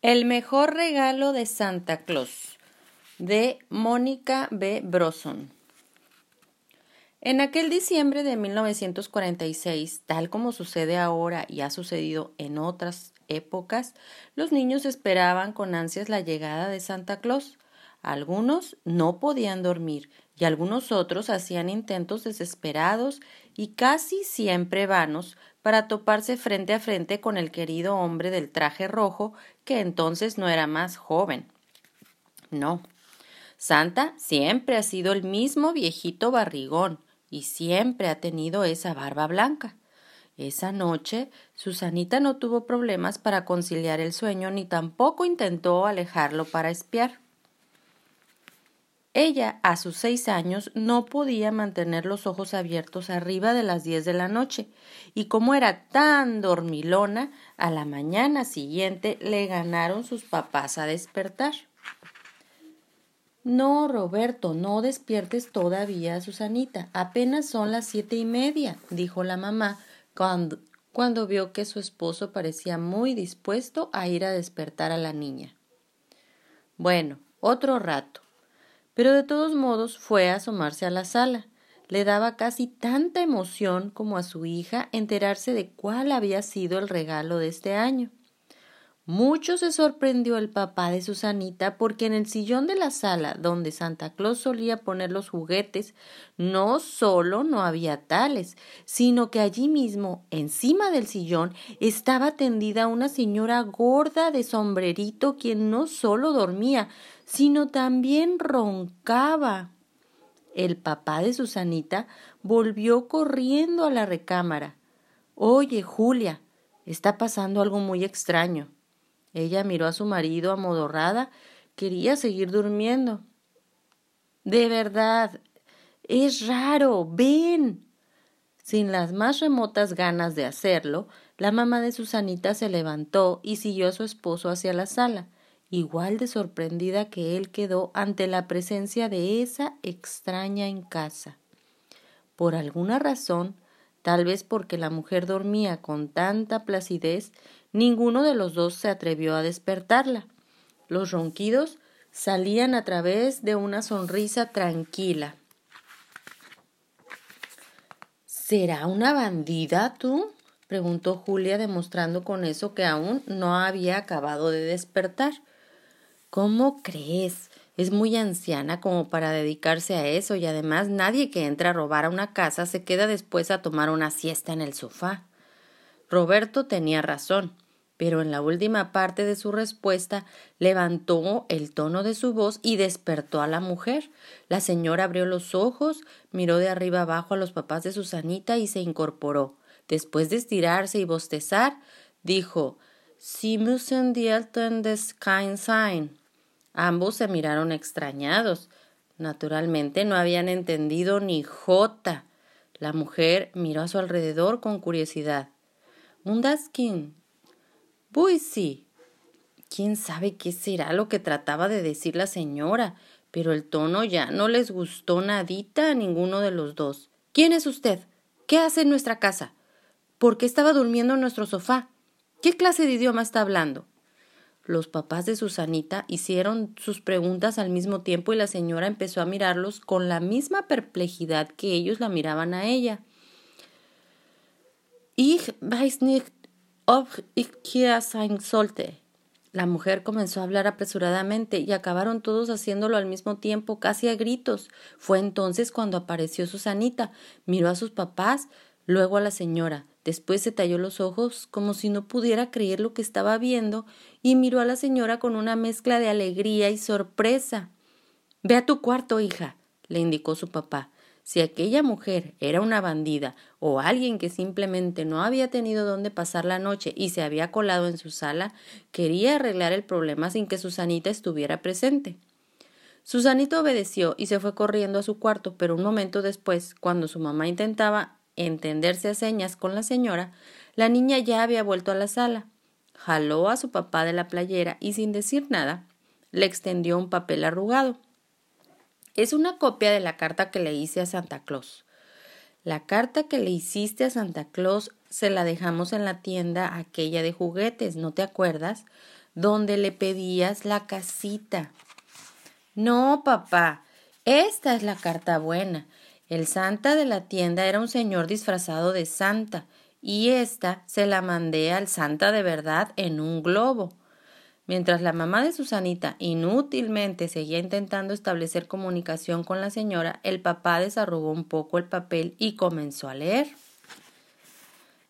El mejor regalo de Santa Claus de Mónica B. Broson. En aquel diciembre de 1946, tal como sucede ahora y ha sucedido en otras épocas, los niños esperaban con ansias la llegada de Santa Claus. Algunos no podían dormir y algunos otros hacían intentos desesperados y casi siempre vanos para toparse frente a frente con el querido hombre del traje rojo, que entonces no era más joven. No. Santa siempre ha sido el mismo viejito barrigón y siempre ha tenido esa barba blanca. Esa noche, Susanita no tuvo problemas para conciliar el sueño ni tampoco intentó alejarlo para espiar. Ella, a sus seis años, no podía mantener los ojos abiertos arriba de las diez de la noche, y como era tan dormilona, a la mañana siguiente le ganaron sus papás a despertar. No, Roberto, no despiertes todavía, Susanita. Apenas son las siete y media, dijo la mamá, cuando, cuando vio que su esposo parecía muy dispuesto a ir a despertar a la niña. Bueno, otro rato pero de todos modos fue a asomarse a la sala. Le daba casi tanta emoción como a su hija enterarse de cuál había sido el regalo de este año. Mucho se sorprendió el papá de Susanita porque en el sillón de la sala donde Santa Claus solía poner los juguetes no solo no había tales, sino que allí mismo, encima del sillón, estaba tendida una señora gorda de sombrerito quien no solo dormía, sino también roncaba. El papá de Susanita volvió corriendo a la recámara. Oye, Julia, está pasando algo muy extraño. Ella miró a su marido amodorrada. Quería seguir durmiendo. De verdad, es raro. Ven. Sin las más remotas ganas de hacerlo, la mamá de Susanita se levantó y siguió a su esposo hacia la sala, igual de sorprendida que él quedó ante la presencia de esa extraña en casa. Por alguna razón, tal vez porque la mujer dormía con tanta placidez, Ninguno de los dos se atrevió a despertarla. Los ronquidos salían a través de una sonrisa tranquila. ¿Será una bandida tú? preguntó Julia, demostrando con eso que aún no había acabado de despertar. ¿Cómo crees? Es muy anciana como para dedicarse a eso y además nadie que entra a robar a una casa se queda después a tomar una siesta en el sofá. Roberto tenía razón, pero en la última parte de su respuesta levantó el tono de su voz y despertó a la mujer. La señora abrió los ojos, miró de arriba abajo a los papás de Susanita y se incorporó. Después de estirarse y bostezar, dijo Sie müssen die Eltern des sein. Ambos se miraron extrañados. Naturalmente no habían entendido ni jota. La mujer miró a su alrededor con curiosidad. Mundaskin. Sí. ¿Quién sabe qué será lo que trataba de decir la señora? Pero el tono ya no les gustó nadita a ninguno de los dos. ¿Quién es usted? ¿Qué hace en nuestra casa? ¿Por qué estaba durmiendo en nuestro sofá? ¿Qué clase de idioma está hablando? Los papás de Susanita hicieron sus preguntas al mismo tiempo y la señora empezó a mirarlos con la misma perplejidad que ellos la miraban a ella. Ich weiß nicht, ob ich hier sein sollte. La mujer comenzó a hablar apresuradamente y acabaron todos haciéndolo al mismo tiempo, casi a gritos. Fue entonces cuando apareció Susanita, miró a sus papás, luego a la señora, después se talló los ojos como si no pudiera creer lo que estaba viendo y miró a la señora con una mezcla de alegría y sorpresa. Ve a tu cuarto, hija, le indicó su papá. Si aquella mujer era una bandida o alguien que simplemente no había tenido dónde pasar la noche y se había colado en su sala, quería arreglar el problema sin que Susanita estuviera presente. Susanita obedeció y se fue corriendo a su cuarto, pero un momento después, cuando su mamá intentaba entenderse a señas con la señora, la niña ya había vuelto a la sala. Jaló a su papá de la playera y sin decir nada, le extendió un papel arrugado. Es una copia de la carta que le hice a Santa Claus. La carta que le hiciste a Santa Claus se la dejamos en la tienda aquella de juguetes, ¿no te acuerdas? donde le pedías la casita. No, papá, esta es la carta buena. El Santa de la tienda era un señor disfrazado de Santa, y esta se la mandé al Santa de verdad en un globo. Mientras la mamá de Susanita inútilmente seguía intentando establecer comunicación con la señora, el papá desarrugó un poco el papel y comenzó a leer.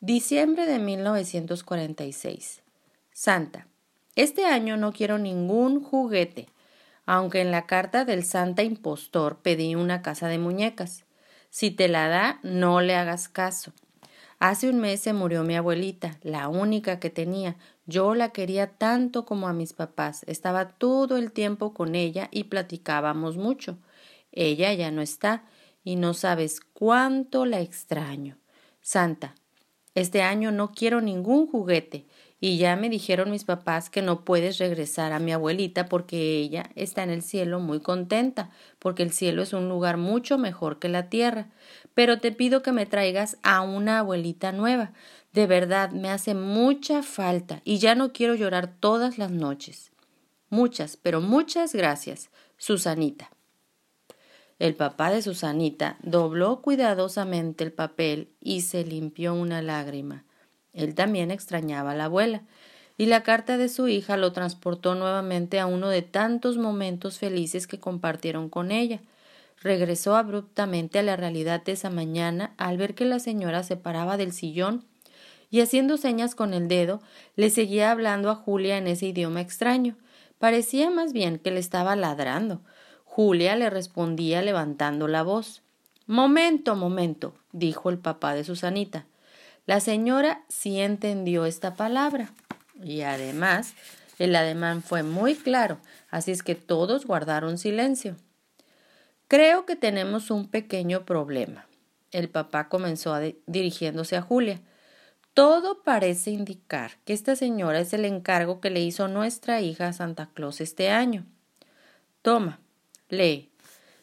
Diciembre de 1946. Santa. Este año no quiero ningún juguete, aunque en la carta del Santa impostor pedí una casa de muñecas. Si te la da, no le hagas caso. Hace un mes se murió mi abuelita, la única que tenía. Yo la quería tanto como a mis papás. Estaba todo el tiempo con ella y platicábamos mucho. Ella ya no está y no sabes cuánto la extraño. Santa, este año no quiero ningún juguete y ya me dijeron mis papás que no puedes regresar a mi abuelita porque ella está en el cielo muy contenta, porque el cielo es un lugar mucho mejor que la tierra. Pero te pido que me traigas a una abuelita nueva. De verdad, me hace mucha falta y ya no quiero llorar todas las noches. Muchas, pero muchas gracias, Susanita. El papá de Susanita dobló cuidadosamente el papel y se limpió una lágrima. Él también extrañaba a la abuela, y la carta de su hija lo transportó nuevamente a uno de tantos momentos felices que compartieron con ella. Regresó abruptamente a la realidad de esa mañana al ver que la señora se paraba del sillón y haciendo señas con el dedo le seguía hablando a Julia en ese idioma extraño. Parecía más bien que le estaba ladrando. Julia le respondía levantando la voz. Momento, momento, dijo el papá de Susanita. La señora sí entendió esta palabra. Y además, el ademán fue muy claro, así es que todos guardaron silencio. Creo que tenemos un pequeño problema. El papá comenzó dirigiéndose a Julia. Todo parece indicar que esta señora es el encargo que le hizo nuestra hija Santa Claus este año. Toma, Lee.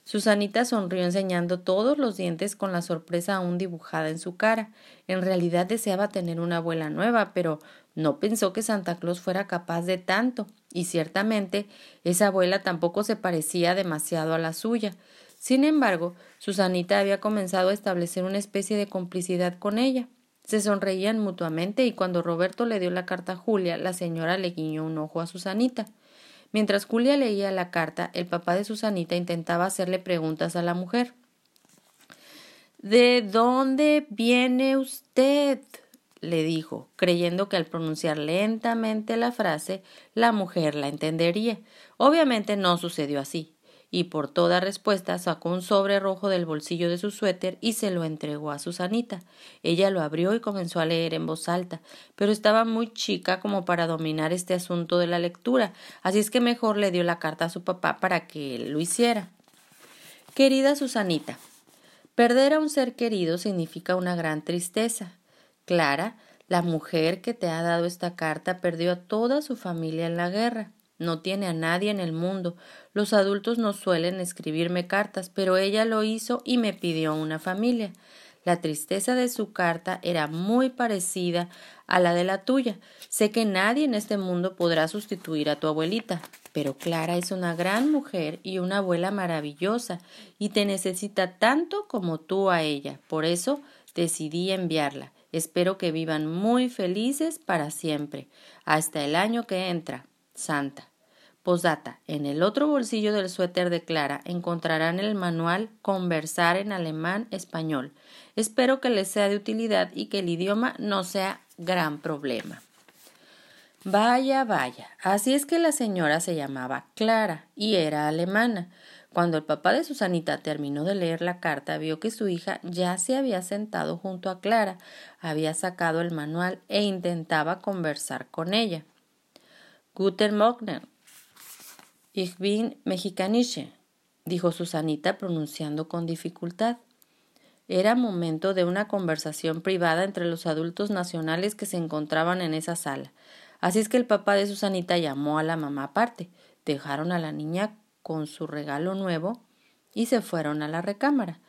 Susanita sonrió enseñando todos los dientes con la sorpresa aún dibujada en su cara. En realidad deseaba tener una abuela nueva, pero no pensó que Santa Claus fuera capaz de tanto, y ciertamente esa abuela tampoco se parecía demasiado a la suya. Sin embargo, Susanita había comenzado a establecer una especie de complicidad con ella. Se sonreían mutuamente y cuando Roberto le dio la carta a Julia, la señora le guiñó un ojo a Susanita. Mientras Julia leía la carta, el papá de Susanita intentaba hacerle preguntas a la mujer. ¿De dónde viene usted? le dijo, creyendo que al pronunciar lentamente la frase la mujer la entendería. Obviamente no sucedió así y por toda respuesta sacó un sobre rojo del bolsillo de su suéter y se lo entregó a Susanita. Ella lo abrió y comenzó a leer en voz alta, pero estaba muy chica como para dominar este asunto de la lectura, así es que mejor le dio la carta a su papá para que él lo hiciera. Querida Susanita, perder a un ser querido significa una gran tristeza. Clara, la mujer que te ha dado esta carta, perdió a toda su familia en la guerra. No tiene a nadie en el mundo. Los adultos no suelen escribirme cartas, pero ella lo hizo y me pidió una familia. La tristeza de su carta era muy parecida a la de la tuya. Sé que nadie en este mundo podrá sustituir a tu abuelita, pero Clara es una gran mujer y una abuela maravillosa, y te necesita tanto como tú a ella. Por eso decidí enviarla. Espero que vivan muy felices para siempre, hasta el año que entra. Santa. Posdata. En el otro bolsillo del suéter de Clara encontrarán el manual Conversar en alemán español. Espero que les sea de utilidad y que el idioma no sea gran problema. Vaya, vaya. Así es que la señora se llamaba Clara y era alemana. Cuando el papá de Susanita terminó de leer la carta, vio que su hija ya se había sentado junto a Clara, había sacado el manual e intentaba conversar con ella. Guten Morgen. Ich bin mexicanische, dijo Susanita pronunciando con dificultad. Era momento de una conversación privada entre los adultos nacionales que se encontraban en esa sala. Así es que el papá de Susanita llamó a la mamá aparte, dejaron a la niña con su regalo nuevo y se fueron a la recámara.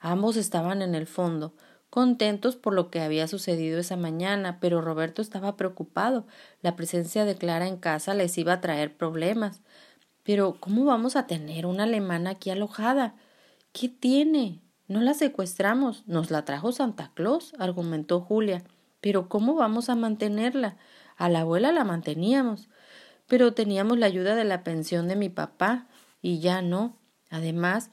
Ambos estaban en el fondo, contentos por lo que había sucedido esa mañana, pero Roberto estaba preocupado. La presencia de Clara en casa les iba a traer problemas. Pero ¿cómo vamos a tener una alemana aquí alojada? ¿Qué tiene? No la secuestramos, nos la trajo Santa Claus, argumentó Julia. Pero ¿cómo vamos a mantenerla? A la abuela la manteníamos, pero teníamos la ayuda de la pensión de mi papá, y ya no. Además,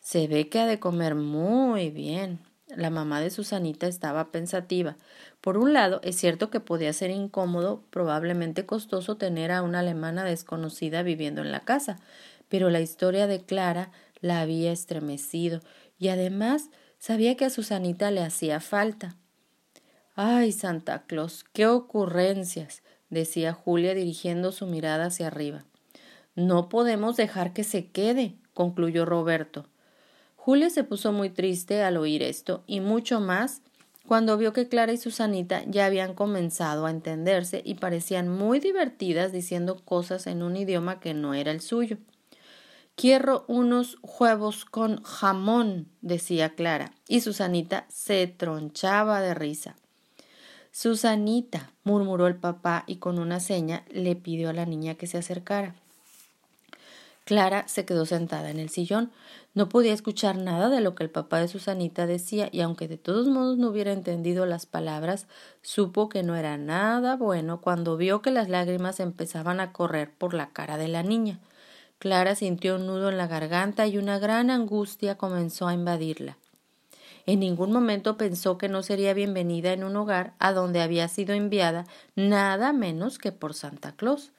se ve que ha de comer muy bien. La mamá de Susanita estaba pensativa. Por un lado, es cierto que podía ser incómodo, probablemente costoso, tener a una alemana desconocida viviendo en la casa, pero la historia de Clara la había estremecido y además sabía que a Susanita le hacía falta. Ay, Santa Claus, qué ocurrencias, decía Julia dirigiendo su mirada hacia arriba. No podemos dejar que se quede, concluyó Roberto. Julia se puso muy triste al oír esto, y mucho más cuando vio que Clara y Susanita ya habían comenzado a entenderse y parecían muy divertidas diciendo cosas en un idioma que no era el suyo. Quiero unos huevos con jamón, decía Clara, y Susanita se tronchaba de risa. Susanita, murmuró el papá y con una seña le pidió a la niña que se acercara. Clara se quedó sentada en el sillón. No podía escuchar nada de lo que el papá de Susanita decía, y aunque de todos modos no hubiera entendido las palabras, supo que no era nada bueno cuando vio que las lágrimas empezaban a correr por la cara de la niña. Clara sintió un nudo en la garganta y una gran angustia comenzó a invadirla. En ningún momento pensó que no sería bienvenida en un hogar a donde había sido enviada nada menos que por Santa Claus.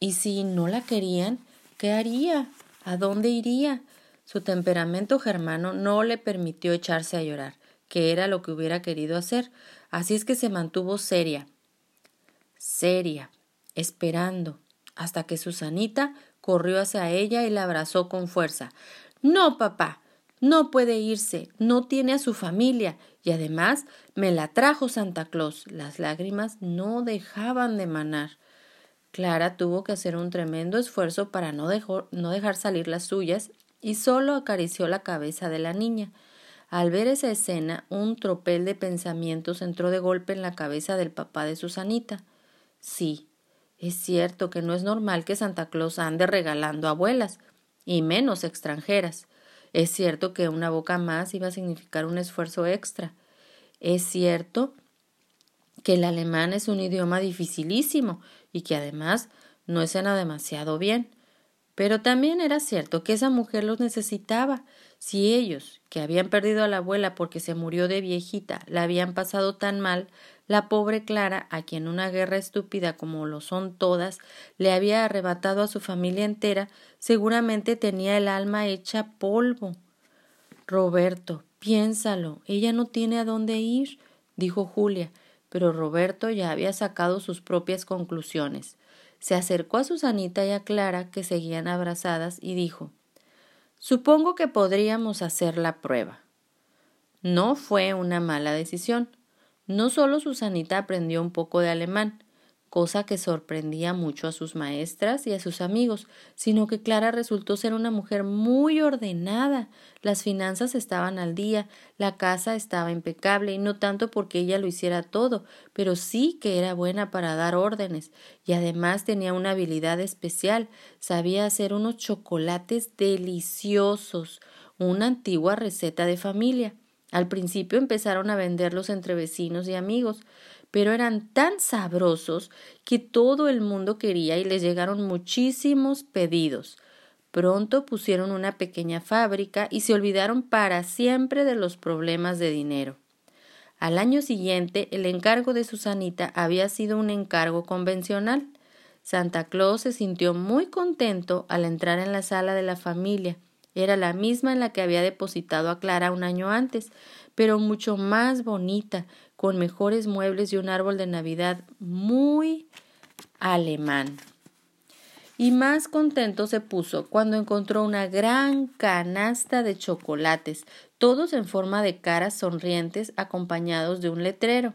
Y si no la querían, ¿qué haría? ¿A dónde iría? Su temperamento germano no le permitió echarse a llorar, que era lo que hubiera querido hacer, así es que se mantuvo seria, seria, esperando, hasta que Susanita corrió hacia ella y la abrazó con fuerza. No, papá, no puede irse, no tiene a su familia, y además me la trajo Santa Claus. Las lágrimas no dejaban de manar. Clara tuvo que hacer un tremendo esfuerzo para no, no dejar salir las suyas y solo acarició la cabeza de la niña. Al ver esa escena, un tropel de pensamientos entró de golpe en la cabeza del papá de Susanita. Sí, es cierto que no es normal que Santa Claus ande regalando abuelas, y menos extranjeras. Es cierto que una boca más iba a significar un esfuerzo extra. Es cierto que el alemán es un idioma dificilísimo y que además no escena demasiado bien. Pero también era cierto que esa mujer los necesitaba. Si ellos, que habían perdido a la abuela porque se murió de viejita, la habían pasado tan mal, la pobre Clara, a quien una guerra estúpida como lo son todas, le había arrebatado a su familia entera, seguramente tenía el alma hecha polvo. Roberto, piénsalo, ella no tiene a dónde ir, dijo Julia, pero Roberto ya había sacado sus propias conclusiones. Se acercó a Susanita y a Clara, que seguían abrazadas, y dijo Supongo que podríamos hacer la prueba. No fue una mala decisión. No solo Susanita aprendió un poco de alemán, cosa que sorprendía mucho a sus maestras y a sus amigos, sino que Clara resultó ser una mujer muy ordenada. Las finanzas estaban al día, la casa estaba impecable, y no tanto porque ella lo hiciera todo, pero sí que era buena para dar órdenes, y además tenía una habilidad especial, sabía hacer unos chocolates deliciosos, una antigua receta de familia. Al principio empezaron a venderlos entre vecinos y amigos, pero eran tan sabrosos que todo el mundo quería y les llegaron muchísimos pedidos. Pronto pusieron una pequeña fábrica y se olvidaron para siempre de los problemas de dinero. Al año siguiente, el encargo de Susanita había sido un encargo convencional. Santa Claus se sintió muy contento al entrar en la sala de la familia. Era la misma en la que había depositado a Clara un año antes, pero mucho más bonita, con mejores muebles y un árbol de Navidad muy alemán. Y más contento se puso cuando encontró una gran canasta de chocolates, todos en forma de caras sonrientes acompañados de un letrero.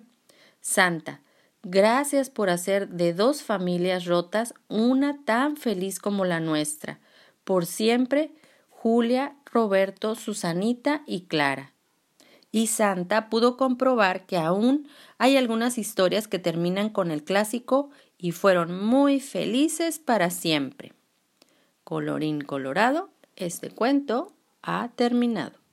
Santa, gracias por hacer de dos familias rotas una tan feliz como la nuestra. Por siempre, Julia, Roberto, Susanita y Clara. Y Santa pudo comprobar que aún hay algunas historias que terminan con el clásico y fueron muy felices para siempre. Colorín colorado, este cuento ha terminado.